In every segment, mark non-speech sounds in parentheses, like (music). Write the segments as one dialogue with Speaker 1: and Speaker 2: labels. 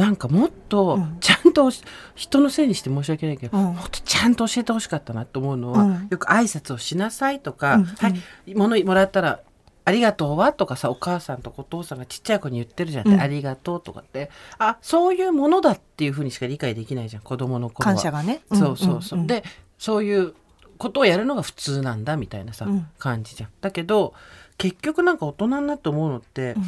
Speaker 1: なんかもっと
Speaker 2: うん。
Speaker 1: ちゃんと人のせいにして申し訳ないけど、
Speaker 2: うん。
Speaker 1: もっとちゃんと教えてほしかったなと思うのは、
Speaker 2: うん。
Speaker 1: よく挨拶をしなさいとか、
Speaker 2: うん。
Speaker 1: はい物もらったらありがとうはとかさお母さんとかお父さんがちっちゃい子に言ってるじゃん、
Speaker 2: うん。
Speaker 1: ありがとうとかってあそういうものだっていうふうにしか理解できないじゃん子供の頃は。
Speaker 2: 感謝がね。
Speaker 1: そうそうそう、
Speaker 2: んんん。
Speaker 1: でそういうことをやるのが普通なんだみたいなさ、
Speaker 2: うん。
Speaker 1: 感じじゃん。だけど結局なんか大人になって思うのって、
Speaker 2: うん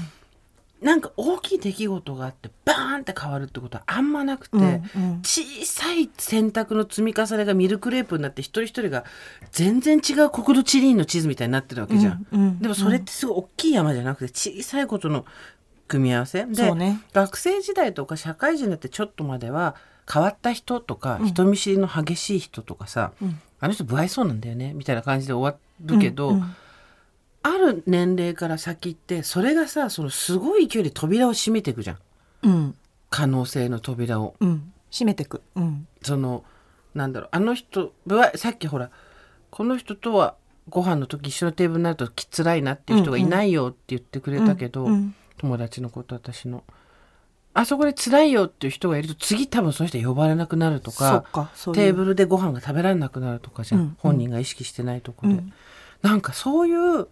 Speaker 1: なんか大きい出来事があってバーンって変わるってことはあんまなくて、
Speaker 2: うんうん。
Speaker 1: 小さい選択の積み重ねがミルクレープになって一人一人が全然違う国土地理院の地図みたいになってるわけじゃん。
Speaker 2: うんうん
Speaker 1: でもそれってすごい大きい山じゃなくて小さいことの組み合わせ。で、
Speaker 2: ね。
Speaker 1: 学生時代とか社会人になってちょっとまでは変わった人とか、
Speaker 2: うん。
Speaker 1: 人見知りの激しい人とかさ、
Speaker 2: うん。
Speaker 1: あの人不愛想なんだよねみたいな感じで終わるけど、
Speaker 2: うんうん
Speaker 1: ある年齢から先ってそれがさそのすごい勢いで扉を閉めていくじゃん。
Speaker 2: うん。
Speaker 1: 可能性の扉を。
Speaker 2: うん。閉めてく。うん。
Speaker 1: そのなんだろうあの人さっきほらこの人とはご飯の時一緒のテーブルになるとき辛いなっていう人がいないよって言ってくれたけど、
Speaker 2: うん。うん。
Speaker 1: 友達のこと私の。あそこで辛いよっていう人がいると次多分そういう人呼ばれなくなると
Speaker 2: そ
Speaker 1: かテーブルでご飯が食べられなくなるとかじゃん、
Speaker 2: うん。うん。
Speaker 1: 本人が意識してないところで、
Speaker 2: うん
Speaker 1: なんかそういう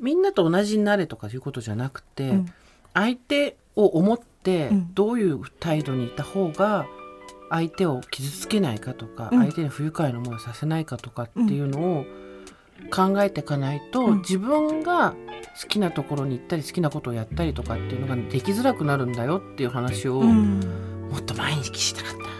Speaker 1: みんなと同じになれとかいうことじゃなくて、
Speaker 2: うん。
Speaker 1: 相手を思って
Speaker 2: うん。
Speaker 1: どういう態度にいた方が相手を傷つけないかとか、
Speaker 2: うん。
Speaker 1: 相手に不愉快な思いをさせないかとかっていうのを考えていかないと、
Speaker 2: うん。
Speaker 1: 自分が好きなところに行ったり好きなことをやったりとかっていうのができづらくなるんだよっていう話を、
Speaker 2: うん。
Speaker 1: もっと毎日したかった。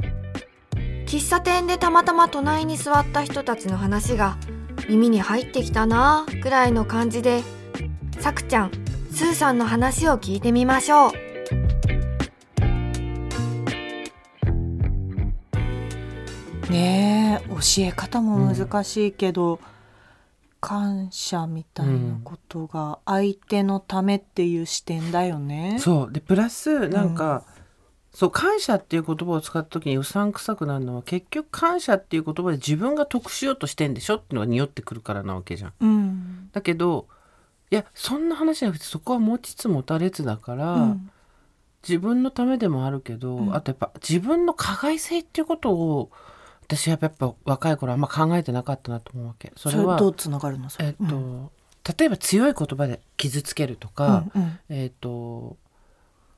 Speaker 3: 喫茶店でたまたま隣に座った人たちの話が耳に入ってきたなぁくらいの感じでさくちゃんスーさんの話を聞いてみましょう。
Speaker 2: ねえ教え方も難しいけど、感謝みたいなことが相手のためっていう視点だよね。
Speaker 1: そう。でプラスなんか、そう感謝っていう言葉を使った時にうさんくさくなるのは結局感謝っていう言葉で自分が得しようとしてんでしょっていうのが匂ってくるからなわけじゃん。
Speaker 2: うん。
Speaker 1: だけどいやそんな話じゃなくてそこは持ちつ持たれつだから、
Speaker 2: うん。
Speaker 1: 自分のためでもあるけど、
Speaker 2: うん。
Speaker 1: あとやっぱ自分の加害性っていうことを私はやっぱ若い頃あんま考えてなかったなと思うわけ。そ
Speaker 2: それ
Speaker 1: れは
Speaker 2: どうつながるの？それ。
Speaker 1: えっと、例えば強い言葉で傷つけるとか、
Speaker 2: うんうん。
Speaker 1: えっと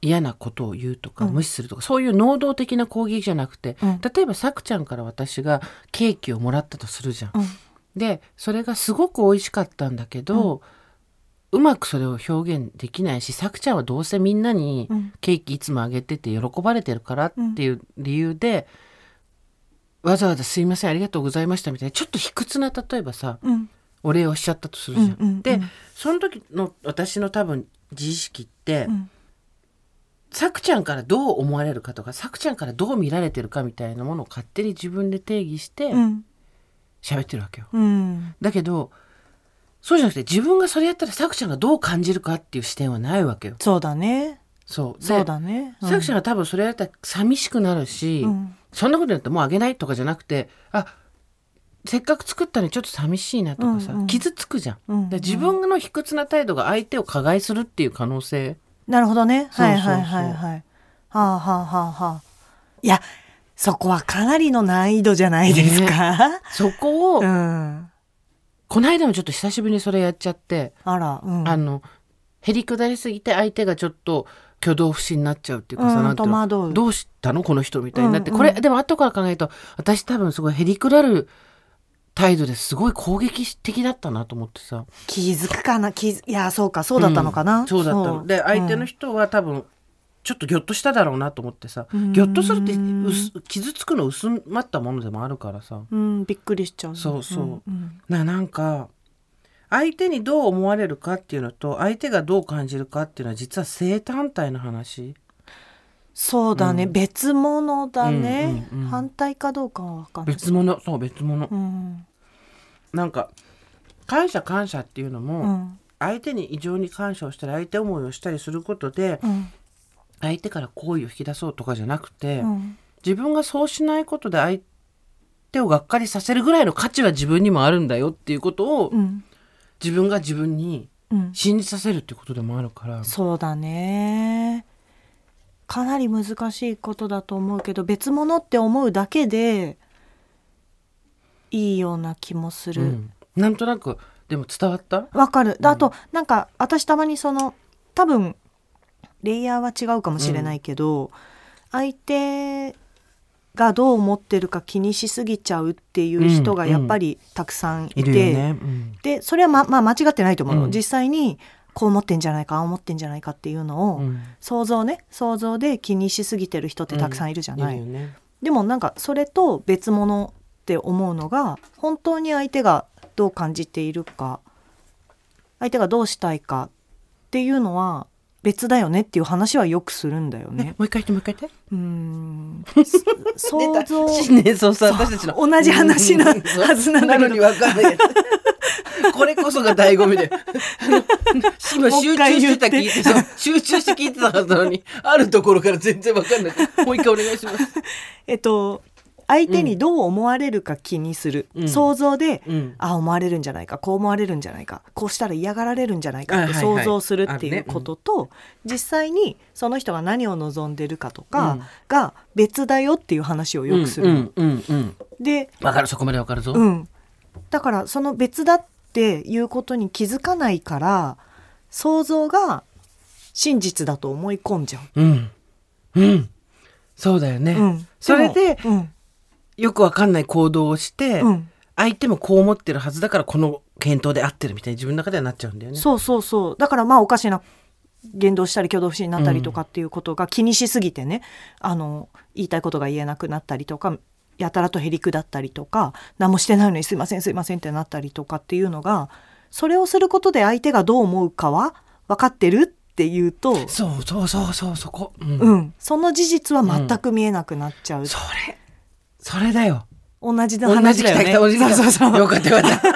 Speaker 1: 嫌なことを言うとか、
Speaker 2: うん。
Speaker 1: 無視するとかそういう能動的な攻撃じゃなくて、
Speaker 2: うん。
Speaker 1: 例えばさくちゃんから私がケーキをもらったとするじゃん。
Speaker 2: うん。
Speaker 1: でそれがすごく美味しかったんだけど、うまくそれを表現できないしさくちゃんはどうせみんなに
Speaker 2: うん。
Speaker 1: ケーキいつもあげてて喜ばれてるからっていう理由で、わざわざ「すいませんありがとうございました」みたいなちょっと卑屈な例えばさ
Speaker 2: うん。
Speaker 1: お礼をしちゃったとするじゃん。
Speaker 2: うんうんうん。
Speaker 1: でその時の私の多分自意識って、
Speaker 2: うん
Speaker 1: さくちゃんからどう思われるかとかさくちゃんからどう見られてるかみたいなものを勝手に自分で定義して
Speaker 2: うん
Speaker 1: 喋ってるわけよ。
Speaker 2: うん
Speaker 1: だけどそうじゃなくて自分がそれやったらさくちゃんがどう感じるかっていう視点はないわけよ。
Speaker 2: そうだね
Speaker 1: そうで
Speaker 2: そうだね。
Speaker 1: さくちゃんは多分それやったら寂しくなるし、
Speaker 2: うん
Speaker 1: そんなことやったらもうあげないとかじゃなくてあせっかく作ったのにちょっと寂しいなとかさ、
Speaker 2: うんうん
Speaker 1: 傷つくじゃん。
Speaker 2: うんうん
Speaker 1: で自分の卑屈な態度が相手を加害するっていう可能性
Speaker 2: なるほどね。はいはいはいはい。はあはあはあはあ。いや、そこはかなりの難易度じゃないですか？
Speaker 1: そこを、
Speaker 2: うん。
Speaker 1: この間もちょっと久しぶりにそれやっちゃって、
Speaker 2: あら、うん。
Speaker 1: あのへりくだりすぎて相手がちょっと挙動不審になっちゃうっていうかさ、
Speaker 2: うん
Speaker 1: なんどうしたの？この人みたいになって、
Speaker 2: うんうん
Speaker 1: これでも後から考えると私多分すごいへりくだる態度ですごい攻撃的だったなと思ってさ。
Speaker 2: 気づくかな？気づいや、そうか、そうだったのかな？
Speaker 1: うんそうだったの。で相手の
Speaker 2: 人、
Speaker 1: 人は多分ちょっとギョッとしただろうなと思ってさ。ギ
Speaker 2: ん
Speaker 1: ョッとするって薄傷つくの薄まったものでもあるからさ。
Speaker 2: うんびっくりしちゃう
Speaker 1: そうそう。
Speaker 2: うん
Speaker 1: ななんか相手にどう思われるかっていうのと相手がどう感じるかっていうのは実は正反対の話
Speaker 2: そうだね、
Speaker 1: うん。
Speaker 2: 別物だね、
Speaker 1: うんうんうん。
Speaker 2: 反対かどうかは分かんない。
Speaker 1: 別物。そう別物。
Speaker 2: うん。
Speaker 1: なんか感謝感謝っていうの
Speaker 2: う
Speaker 1: も
Speaker 2: ん。
Speaker 1: 相手に異常に感謝をしたり相手思いをしたりすることで
Speaker 2: うん。
Speaker 1: 相手から好意を引き出そうとかじゃなくて、
Speaker 2: うん。
Speaker 1: 自分がそうしないことで相手をがっかりさせるぐらいの価値は自分にもあるんだよっていうことを
Speaker 2: うん。
Speaker 1: 自分が自分に
Speaker 2: うん。
Speaker 1: 信じさせるっていうことでもあるから。
Speaker 2: そうだねかなり難しいことだと思うけど別物って思うだけでいいような気もする。
Speaker 1: うん。なんとなくでも伝わった？
Speaker 2: わかる。であと、なんか私たまにその多分レイヤーは違うかもしれないけど、相手がどう思ってるか気にしすぎちゃうっていう人がやっぱりたくさんいて、でそれはままあ間違ってないと思うの、
Speaker 1: うん。
Speaker 2: 実際にこう思ってんじゃないかああ思ってんじゃないかっていうのを、
Speaker 1: うん。
Speaker 2: 想像ね想像で気にしすぎてる人ってたくさんいるじゃない、
Speaker 1: るよね。
Speaker 2: でもなんかそれと別物って思うのが本当に相手がどう感じているか相手がどうしたいかっていうのは別だよねっていう話はよくするんだよね。
Speaker 1: ねもう一回言ってもう一回言って。
Speaker 2: うーん (laughs) 想像。
Speaker 1: 新年早々
Speaker 2: そう
Speaker 1: 私たちの。
Speaker 2: 同じ話なはずなんだけど
Speaker 1: のに。分かんないこれこそが醍醐味で。(laughs) 今集中してた聞いてそう集中して聞いてたはずなのにあるところから全然分かんない。もう一回お願いします。(laughs)
Speaker 2: えっと相手にどう思われるか気にする、
Speaker 1: うん。
Speaker 2: 想像で、
Speaker 1: うん。
Speaker 2: あ思われるんじゃないか。こう思われるんじゃないか。こうしたら嫌がられるんじゃないかって
Speaker 1: はいはいはい。
Speaker 2: 想像するっていうことと、実際にその人が何を望んでるかとか
Speaker 1: うん。
Speaker 2: が別だよっていう話をよくする。
Speaker 1: うんうんうん
Speaker 2: で、
Speaker 1: 分かるそこまで分かるぞ、
Speaker 2: うん、だからその別だっていうことに気づかないから想像が真実だと思い込んじゃう。
Speaker 1: うん。うん。そうだよね、
Speaker 2: うん、
Speaker 1: それで
Speaker 2: もうん
Speaker 1: よく分かんない行動をして、
Speaker 2: うん。
Speaker 1: 相手もこう思ってるはずだからこの検討で合ってるみたいに自分の中ではなっちゃうんだよね。
Speaker 2: そうそうそう。だからまあおかしな言動したり挙動不審になったりとかっていうことが気にしすぎてね、あの言いたいことが言えなくなったりとかやたらとへりくだったりとか何もしてないのにすいませんすいませんってなったりとかっていうのがそれをすることで相手がどう思うかは分かってるっていうと、
Speaker 1: そうそうそうそうそこ、うん。
Speaker 2: うん、その事実は全く見えなくなっちゃう、
Speaker 1: それそれだよ。
Speaker 2: 同じの
Speaker 1: 同
Speaker 2: 話だよね。
Speaker 1: じ来た来た
Speaker 2: そうそうそう。
Speaker 1: よかったよかった。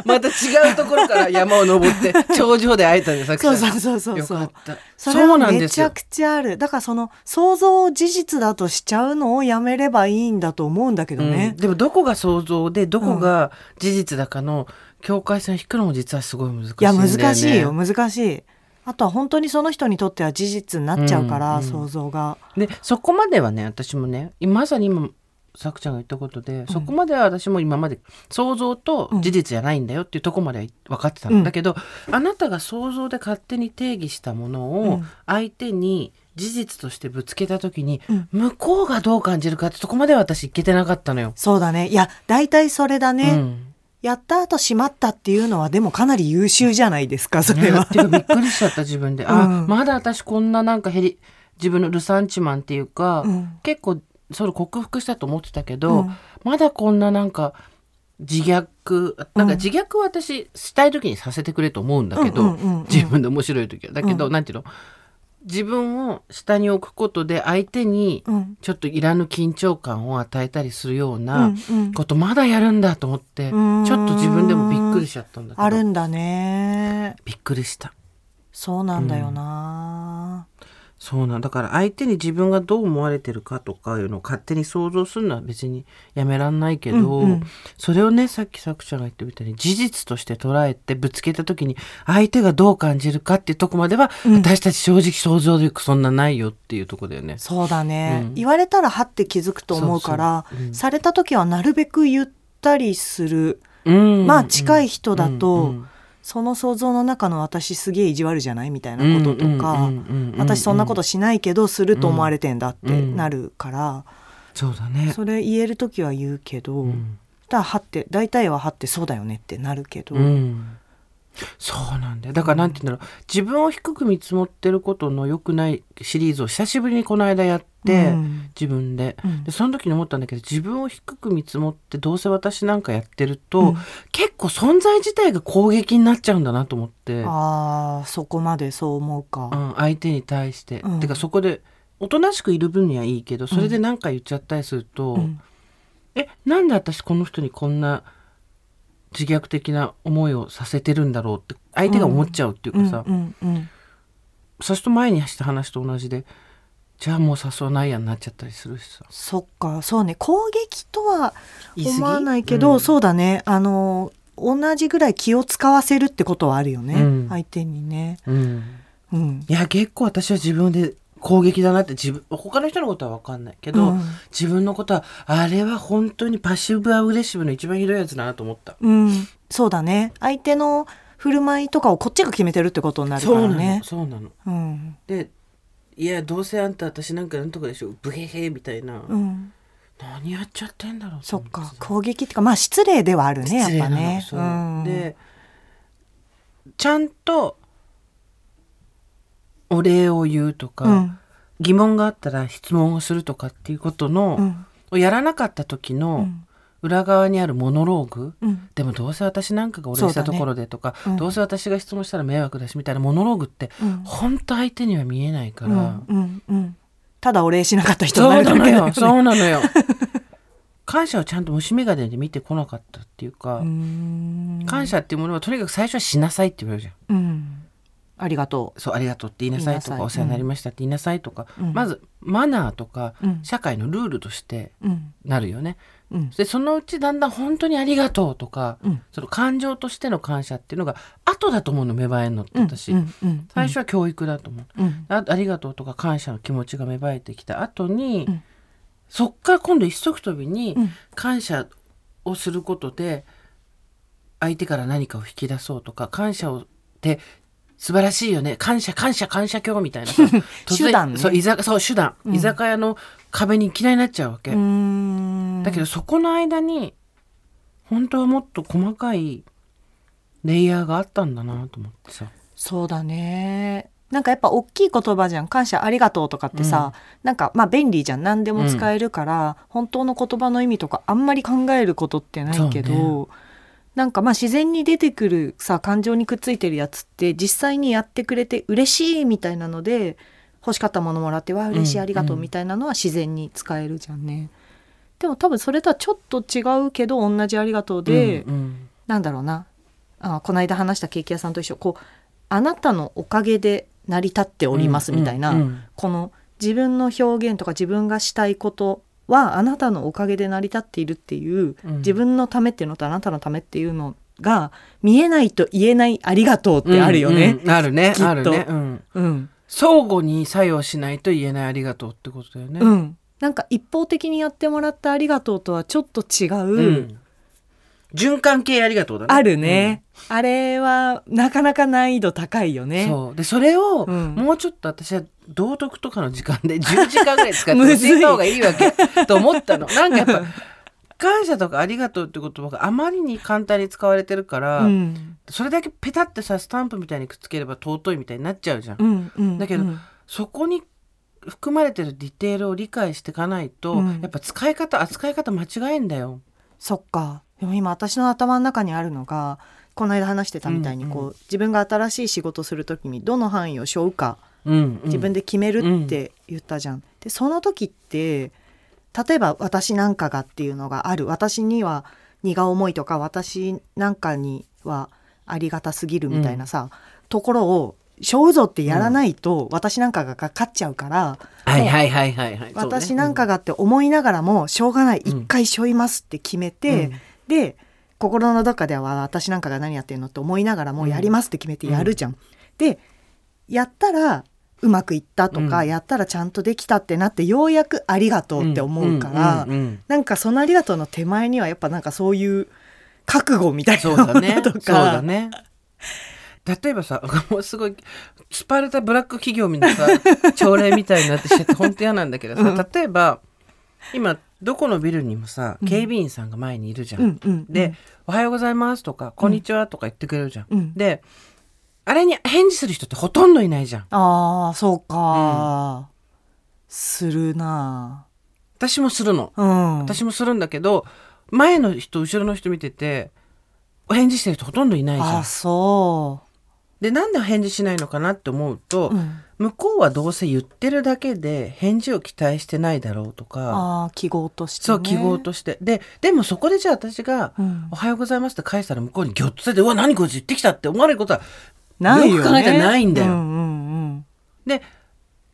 Speaker 1: (laughs) また違うところから山を登って頂上で会えたねさっき
Speaker 2: そうそうそうそう
Speaker 1: よかった。
Speaker 2: そ
Speaker 1: う
Speaker 2: はめちゃくちゃある。だからその想像を事実だとしちゃうのをやめればいいんだと思うんだけどね。
Speaker 1: うん、でもどこが想像でどこが事実だかの境界線を引くのも実はすごい難しいん
Speaker 2: いや
Speaker 1: だよね。
Speaker 2: 難しいよ。難しい。あとは本当にその人にとっては事実になっちゃうから、
Speaker 1: うんうん。
Speaker 2: 想像が。
Speaker 1: でそこまではね私もねまさに今さくちゃんが言ったことで、そこまでは私も今まで想像と事実じゃないんだよっていうところまでは分かってた
Speaker 2: ん。
Speaker 1: だけどあなたが想像で勝手に定義したものを
Speaker 2: うん。
Speaker 1: 相手に事実としてぶつけた時に、
Speaker 2: うん。
Speaker 1: 向こうがどう感じるかってとこまでは私いけてなかったのよ。
Speaker 2: そうだね。いや大体それだね、
Speaker 1: うん。
Speaker 2: やった後しまったっていうのはでもかなり優秀じゃないですかそれは。
Speaker 1: ね、っていうかびっくりしちゃった自分で、あ
Speaker 2: うん。
Speaker 1: まだ私こんななんかヘリ自分のルサンチマンっていうか、
Speaker 2: うん。
Speaker 1: 結構それ克服したと思ってたけど、
Speaker 2: うん。
Speaker 1: まだこんななんか自虐なんか自虐は私したい時にさせてくれと思うんだけど、
Speaker 2: うんうんうんうん。
Speaker 1: 自分で面白い時は。だけど、
Speaker 2: うん。
Speaker 1: なんていうの？自分を下に置くことで相手に
Speaker 2: うん。
Speaker 1: ちょっといらぬ緊張感を与えたりするよう
Speaker 2: う
Speaker 1: なん
Speaker 2: うん。
Speaker 1: ことまだやるんだと思って、
Speaker 2: うん。
Speaker 1: ちょっと自分でもびっくりしちゃったんだけど。
Speaker 2: あるんだね。
Speaker 1: びっくりした。
Speaker 2: そうなんだよな、
Speaker 1: そうなんだから相手に自分がどう思われてるかとかいうのを勝手に想像するのは別にやめらんないけど、
Speaker 2: うんうん。
Speaker 1: それをねさっき作者が言ってみたいに事実として捉えてぶつけた時に相手がどう感じるかっていうとこまでは、
Speaker 2: うん。
Speaker 1: 私たち正直想像力そんなないよっていうとこだよね。
Speaker 2: そうだね、
Speaker 1: うん
Speaker 2: 言われたらはって気づくと思うからされた時はなるべく言ったりする。
Speaker 1: うん。
Speaker 2: まあ近い人だと
Speaker 1: うんうん
Speaker 2: その想像の中の私すげえ意地悪じゃないみたいなこととか、私そんなことしないけどすると思われてんだってなるから、
Speaker 1: そうだね。
Speaker 2: それ言える時は言うけど、
Speaker 1: うん。
Speaker 2: ただはって大体ははってそうだよねってなるけど、
Speaker 1: うんそうなんだよ。だからなんて言うんだろう。自分を低く見積もってることの良くないシリーズを久しぶりにこの間やって、
Speaker 2: うん。
Speaker 1: 自分で。
Speaker 2: うん。
Speaker 1: でその時に思ったんだけど自分を低く見積もってどうせ私なんかやってると、
Speaker 2: うん。
Speaker 1: 結構存在自体が攻撃になっちゃうんだなと思って、
Speaker 2: ああそこまでそう思うか。
Speaker 1: うん、相手に対して、
Speaker 2: うん。
Speaker 1: てかそこでおとなしくいる分にはいいけどそれで何か言っちゃったりすると、
Speaker 2: うん。
Speaker 1: えなんで私この人にこんな自虐的な思いをさせてるんだろうって相手が思っちゃうっていうかさ、
Speaker 2: うんうんうん
Speaker 1: 最初と前にした話と同じでじゃあもう誘わないやになっちゃったりするしさ。
Speaker 2: そっかそうね。攻撃とは思わないけど、
Speaker 1: うん。
Speaker 2: そうだね。あの同じぐらい気を使わせるってことはあるよね、
Speaker 1: うん。
Speaker 2: 相手にね。
Speaker 1: うん。
Speaker 2: うん。
Speaker 1: いや結構私は自分で攻撃だなって自分他の人のことは分かんないけど、
Speaker 2: うん。
Speaker 1: 自分のことはあれは本当にパッシブアグレッシブの一番ひどいやつだなと思った。
Speaker 2: うん、そうだね。相手の振る舞いとかをこっちが決めてるってことになるか
Speaker 1: そうなの、
Speaker 2: らね。
Speaker 1: そうなの。
Speaker 2: うん。
Speaker 1: でいやどうせあんた私なんかなんとかでしょブヘヘみたいな、
Speaker 2: うん、
Speaker 1: 何やっちゃってんだろうと
Speaker 2: そっか。攻撃っていうかまあ失礼ではあるねやっ
Speaker 1: 失礼なの
Speaker 2: ぱね。
Speaker 1: そう。
Speaker 2: うん、
Speaker 1: でちゃんとお礼を言うとか、
Speaker 2: うん。
Speaker 1: 疑問があったら質問をするとかっていうことの、
Speaker 2: うん。
Speaker 1: をやらなかった時
Speaker 2: う
Speaker 1: の
Speaker 2: ん。
Speaker 1: 裏側にあるモノローグ、
Speaker 2: うん。
Speaker 1: でもどうせ私なんかがお礼したところでとか
Speaker 2: ね。うん。
Speaker 1: うせ私が質問したら迷惑だしみたいなモノローグって
Speaker 2: うん。
Speaker 1: 本当相手には見えないから、
Speaker 2: うん。うん。うん。ただお礼しなかった人に
Speaker 1: な
Speaker 2: るだけだよ
Speaker 1: よそうなのよ。(laughs) 感謝をちゃんと虫眼鏡で見てこなかったっていうか、
Speaker 2: うん。
Speaker 1: 感謝っていうものはとにかく最初はしなさいって言われるじゃん。
Speaker 2: うんありがと
Speaker 1: そうありがとうって言いなさいとかお世話になりましたって言いなさいとか、
Speaker 2: うん。
Speaker 1: まずマナーとか
Speaker 2: うん。
Speaker 1: 社会のルールとしてなるよね。
Speaker 2: うん。
Speaker 1: でそのうちだんだん本当にありがとうとか、
Speaker 2: うん。
Speaker 1: その感情としての感謝っていうのが後だと思うの芽生えるのって
Speaker 2: うん。
Speaker 1: 私、最初は教育だと思う、
Speaker 2: うん。
Speaker 1: あありがとうとか感謝の気持ちが芽生えてきた後に、
Speaker 2: うん。
Speaker 1: そっから今度一足飛びに
Speaker 2: うん。
Speaker 1: 感謝をすることで相手から何かを引き出そうとか感謝をって素晴らしいよね。感謝感謝感謝今日みたいな (laughs)
Speaker 2: 手段ね。
Speaker 1: そう居酒そう手段、
Speaker 2: うん。
Speaker 1: 居酒屋の壁にいきなりなっちゃうわけ、
Speaker 2: うん。
Speaker 1: だけどそこの間に本当はもっと細かいレイヤーがあったんだなと思ってさ。
Speaker 2: そうだね。なんかやっぱ大きい言葉じゃん。感謝ありがとうとかってさ、なんかまあ便利じゃん。何でも使えるから、本当の言葉の意味とかあんまり考えることってないけど、
Speaker 1: そう
Speaker 2: なんかまあ自然に出てくるさ感情にくっついてるやつって実際にやってくれて嬉しいみたいなので欲しかったものもらってわあ嬉しい、
Speaker 1: うん
Speaker 2: ありがとうみたいなのは自然に使えるじゃんね。でも多分それとはちょっと違うけど同じありがとうで、
Speaker 1: うんうん。
Speaker 2: なんだろうな。あこの間話したケーキ屋さんと一緒こうあなたのおかげで成り立っておりますみたいな、
Speaker 1: うんうん。
Speaker 2: この自分の表現とか自分がしたいことはあなたのおかげで成り立っているっていう、
Speaker 1: うん。
Speaker 2: 自分のためっていうのとあなたのためっていうのが見えないと言えないありがとうってあるよね。
Speaker 1: うんうん。あるね。あるね、うん、
Speaker 2: うん。
Speaker 1: 相互に作用しないと言えないありがとうってことだよね、
Speaker 2: うん。なんか一方的にやってもらったありがとうとはちょっと違う、
Speaker 1: うん循環系ありがとうだね。
Speaker 2: あるね、あれはなかなか難易度高いよ
Speaker 1: うん
Speaker 2: ね。
Speaker 1: そう。でそれを
Speaker 2: うん。
Speaker 1: もうちょっと私は道徳とかの時間で10時間ぐらい使って教えた方がいいわけ (laughs) と思ったの。なんかやっぱ感謝とかありがとうって言葉があまりに簡単に使われてるから、
Speaker 2: うん。
Speaker 1: それだけペタってさスタンプみたいにくっつければ尊いみたいになっちゃうじゃん、
Speaker 2: うんうん
Speaker 1: だけど
Speaker 2: うん
Speaker 1: そこに含まれてるディテールを理解していかないと、
Speaker 2: うん。
Speaker 1: やっぱ使い方扱い方間違えんだよ。
Speaker 2: そっかでも今私の頭の中にあるのがこの間話してたみたいにこう、
Speaker 1: うん。う
Speaker 2: 自分が新しい仕事する時にどの範囲を背負うか
Speaker 1: うんうん。
Speaker 2: 自分で決めるって言ったじゃん。でその時って例えば私なんかがっていうのがある。私には荷が重いとか私なんかにはありがたすぎるみたいなさ、ところを背負うぞってやらないと、私なんかがかかっちゃうから、
Speaker 1: はいはいはいはい
Speaker 2: 私なんかがって思いながらもしょうがない。
Speaker 1: うん。
Speaker 2: 一回背負いますって決めて、
Speaker 1: うん
Speaker 2: で心のどっかでは私なんかが何やってんのって思いながらもうやりますって決めてやるじゃん。でやったらうまくいったとか、
Speaker 1: うん。
Speaker 2: やったらちゃんとできたってなってようやくありがとうって思うから、
Speaker 1: んんうん
Speaker 2: なんかそのありがとうの手前にはやっぱなんかそういう覚悟みたいなものと
Speaker 1: そうだ
Speaker 2: か。
Speaker 1: ね。例えばさもうすごいスパルタブラック企業みたいなさ (laughs) 朝礼みたいになってしちゃって本当嫌なんだけどさ、
Speaker 2: うん。
Speaker 1: 例えば今どこのビルにもさ
Speaker 2: うん。
Speaker 1: 警備員さんが前にいるじゃん、
Speaker 2: うんうん
Speaker 1: で、おはようございます」とか「こんにちは」とか言ってくれるじゃん、
Speaker 2: うん。
Speaker 1: であれに返事する人ってほとんどいないじゃん。
Speaker 2: ああそうか、するな。
Speaker 1: 私もするの。
Speaker 2: うん。
Speaker 1: 私もするんだけど前の人後ろの人見ててお返事してる人ほとんどいないじゃん。
Speaker 2: あそ
Speaker 1: でなんで返事しないのかなって思うと、
Speaker 2: う、うん、
Speaker 1: 向こうはどうせ言ってるだけで返事を期待してないだろうとか
Speaker 2: ああ記号として、ね、
Speaker 1: そう記号として。ででもそこでじゃあ私が
Speaker 2: うん「
Speaker 1: おはようございます」って返したら向こうにギョッとせて「うわ何こいつ言ってきた」って思われることは
Speaker 2: ないよ、ね、
Speaker 1: よく考えたらないんだよ。
Speaker 2: うんうん。
Speaker 1: で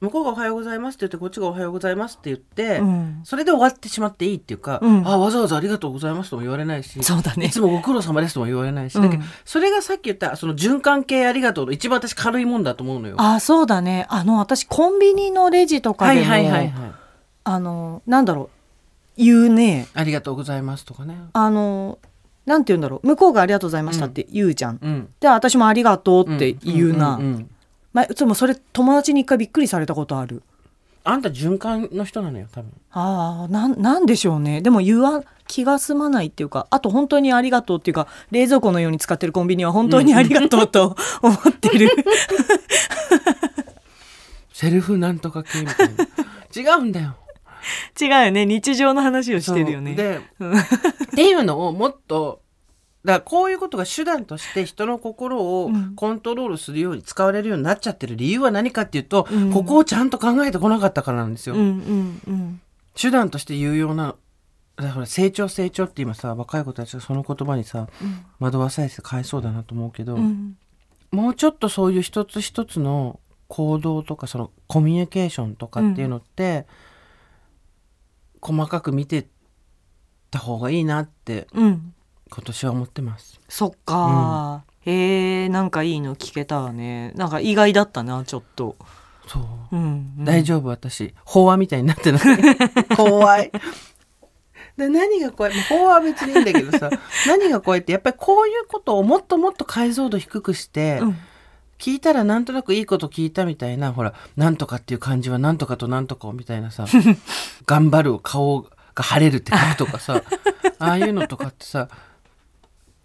Speaker 1: 向こうが「おはようございます」って言ってこっちが「おはようございます」って言って、
Speaker 2: うん、うん、
Speaker 1: それで終わってしまっていいっていうか「
Speaker 2: うん。
Speaker 1: あわざわざありがとうございます」とも言われないし
Speaker 2: そうだね。
Speaker 1: いつもご苦労様ですとも言われないし、
Speaker 2: うん。
Speaker 1: だけどそれがさっき言ったその循環系ありがとうの一番私軽いもんだと思うのよ。
Speaker 2: あそうだね。あの私コンビニのレジとかでも、
Speaker 1: はいはいはいはい。
Speaker 2: あのなんだろう。言うね。
Speaker 1: ありがとうございますとかね。
Speaker 2: あのなんて言うんだろう。向こうがありがとうございましたって言うじゃん、
Speaker 1: うん。
Speaker 2: で私もありがとうって言うな、
Speaker 1: んんん
Speaker 2: まあ、いつもそれ友達に一回びっくりされたことある
Speaker 1: あんた循環の人なのよ多分。
Speaker 2: ああなんなんでしょうねでも言わ気が済まないっていうかあと本当にありがとうっていうか冷蔵庫のように使ってるコンビニは本当にありがとうと (laughs) 思ってる、(laughs)
Speaker 1: セルフなんとか系みたいな。違うんだよ。(laughs)
Speaker 2: 違うよね日常の話をしてるよね
Speaker 1: で、
Speaker 2: うん
Speaker 1: っていうのをもっと。だからこういうことが手段として人の心を
Speaker 2: うん。
Speaker 1: コントロールするように使われるようになっちゃってる理由は何かっていうと、
Speaker 2: うん。
Speaker 1: ここをちゃんと考えてこなかったからなんですよ。
Speaker 2: うんうんうん。
Speaker 1: 手段として有用なだから成長成長って今さ若い子たちがその言葉にさ
Speaker 2: うん。
Speaker 1: 惑わされて返そうだなと思うけど、
Speaker 2: うん。
Speaker 1: もうちょっとそういう一つ一つの行動とかそのコミュニケーションとかっていうのって、細かく見てった方がいいなって
Speaker 2: うん
Speaker 1: 今年は思ってます。
Speaker 2: そっか、へえなんかいいの聞けたわね。なんか意外だったなちょっと、
Speaker 1: そう、
Speaker 2: うんうん。
Speaker 1: 大丈夫私。法話みたいになってない (laughs) 怖い。で何が怖い？法話は別にいいんだけどさ。(laughs) 何が怖いってやっぱりこういうことをもっともっと解像度低くして、
Speaker 2: うん。
Speaker 1: 聞いたらなんとなくいいこと聞いたみたいなほらなんとかっていう漢字はなんとかとなんとかをみたいなさ (laughs) 頑張る顔が晴れるって書くとかさああいうのとかってさ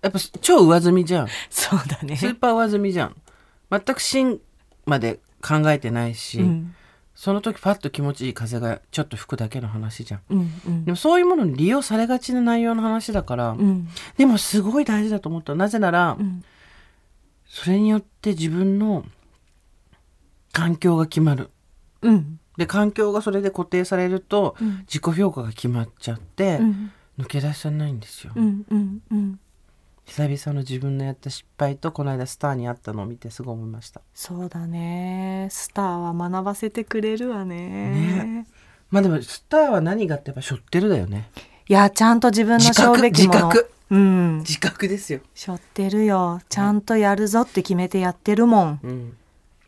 Speaker 1: やっぱ超上積みじゃん。
Speaker 2: そうだね。
Speaker 1: スーパー上積みじゃん。全く芯まで考えてないし、
Speaker 2: うん。
Speaker 1: その時パッと気持ちいい風がちょっと吹くだけの話じゃん。
Speaker 2: うんうん。
Speaker 1: でもそういうものに利用されがちな内容の話だから、
Speaker 2: うん。
Speaker 1: でもすごい大事だと思った。なぜなら、
Speaker 2: うん。
Speaker 1: それによって自分の環境が決まる。
Speaker 2: うん。
Speaker 1: で環境がそれで固定されると
Speaker 2: うん。
Speaker 1: 自己評価が決まっちゃって、
Speaker 2: うん。
Speaker 1: 抜け出せないんですよ、
Speaker 2: うんうんうん
Speaker 1: 久々の自分のやった失敗とこの間スターに会ったのを見てすごい思いました。
Speaker 2: そうだね。スターは学ばせてくれるわね。
Speaker 1: ね。まあでもスターは何がってやっぱ背負ってるだよね。
Speaker 2: いやちゃんと自分の
Speaker 1: 自
Speaker 2: 背負う
Speaker 1: 覚
Speaker 2: べきもの。
Speaker 1: 自覚。
Speaker 2: うん。
Speaker 1: 自覚ですよ、
Speaker 2: 背負ってるよ。ちゃんとやるぞって決めてやってるもん。
Speaker 1: うん、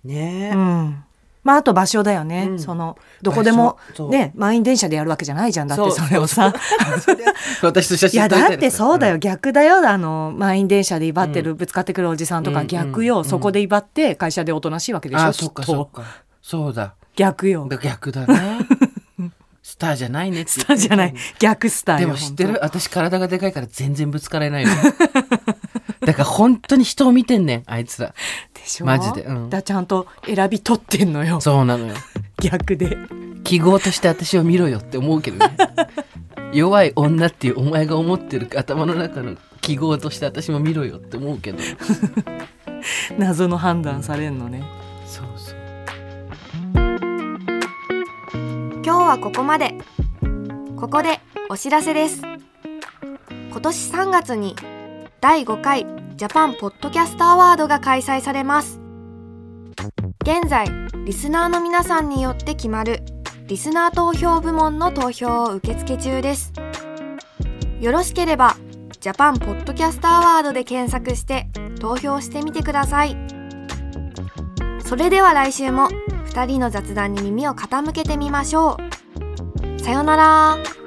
Speaker 1: ね。え、
Speaker 2: うんまああと場所だよね、
Speaker 1: うん。
Speaker 2: そのどこでもね満員電車でやるわけじゃないじゃん。だって
Speaker 1: そ
Speaker 2: れをさ。
Speaker 1: 私と写
Speaker 2: いや
Speaker 1: 真撮りた
Speaker 2: だってそうだよ、逆だよ。あの満員電車で威張ってる、
Speaker 1: う
Speaker 2: ぶつかってくるおじさんとか
Speaker 1: うん。
Speaker 2: 逆よ、
Speaker 1: うん。
Speaker 2: そこで威張って会社でおとなしいわけでしょ
Speaker 1: あそっかそっか。そうだ。
Speaker 2: 逆よ。
Speaker 1: だ逆だね。(laughs) スターじゃないねって
Speaker 2: スターじゃない。逆スターよ
Speaker 1: でも知って
Speaker 2: 本
Speaker 1: る私体がでかいから全然ぶつからないの (laughs) だから本当に人を見てんねんあいつら。
Speaker 2: 当でしょ？
Speaker 1: マジで。うん。
Speaker 2: だちゃんと選び取ってんのよ。
Speaker 1: そうなのよ。(laughs)
Speaker 2: 逆で。
Speaker 1: 記号として私を見ろよって思うけどね。(laughs) 弱い女っていうお前が思ってる頭の中の記号として私も見ろよって思うけど。(laughs)
Speaker 2: 謎の判断されんのね。
Speaker 1: そうそう。
Speaker 3: 今日はここまで。ここでお知らせです。今年3月に第5回ジャパンポッドキャストアワードが開催されます。現在リスナーの皆さんによって決まるリスナー投票部門の投票を受付中です。よろしければジャパンポッドキャストアワードで検索して投票してみてください。それでは来週も2人の雑談に耳を傾けてみましょう。さよなら。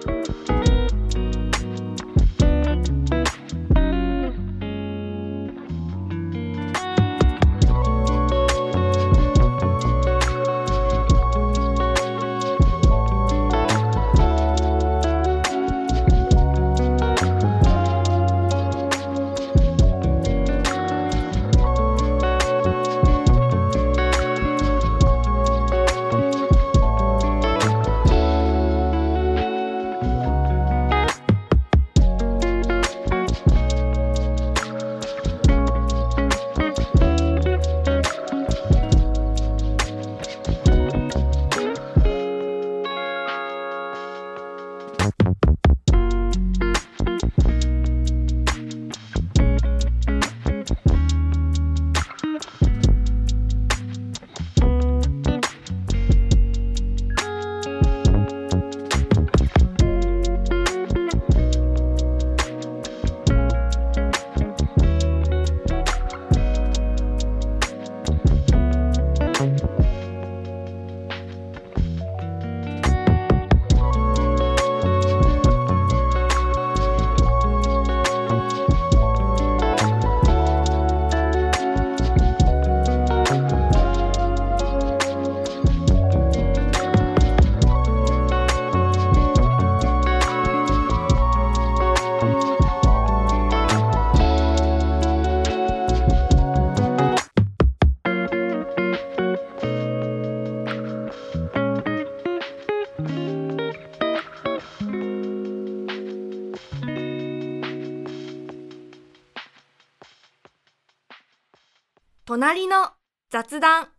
Speaker 3: 雑談。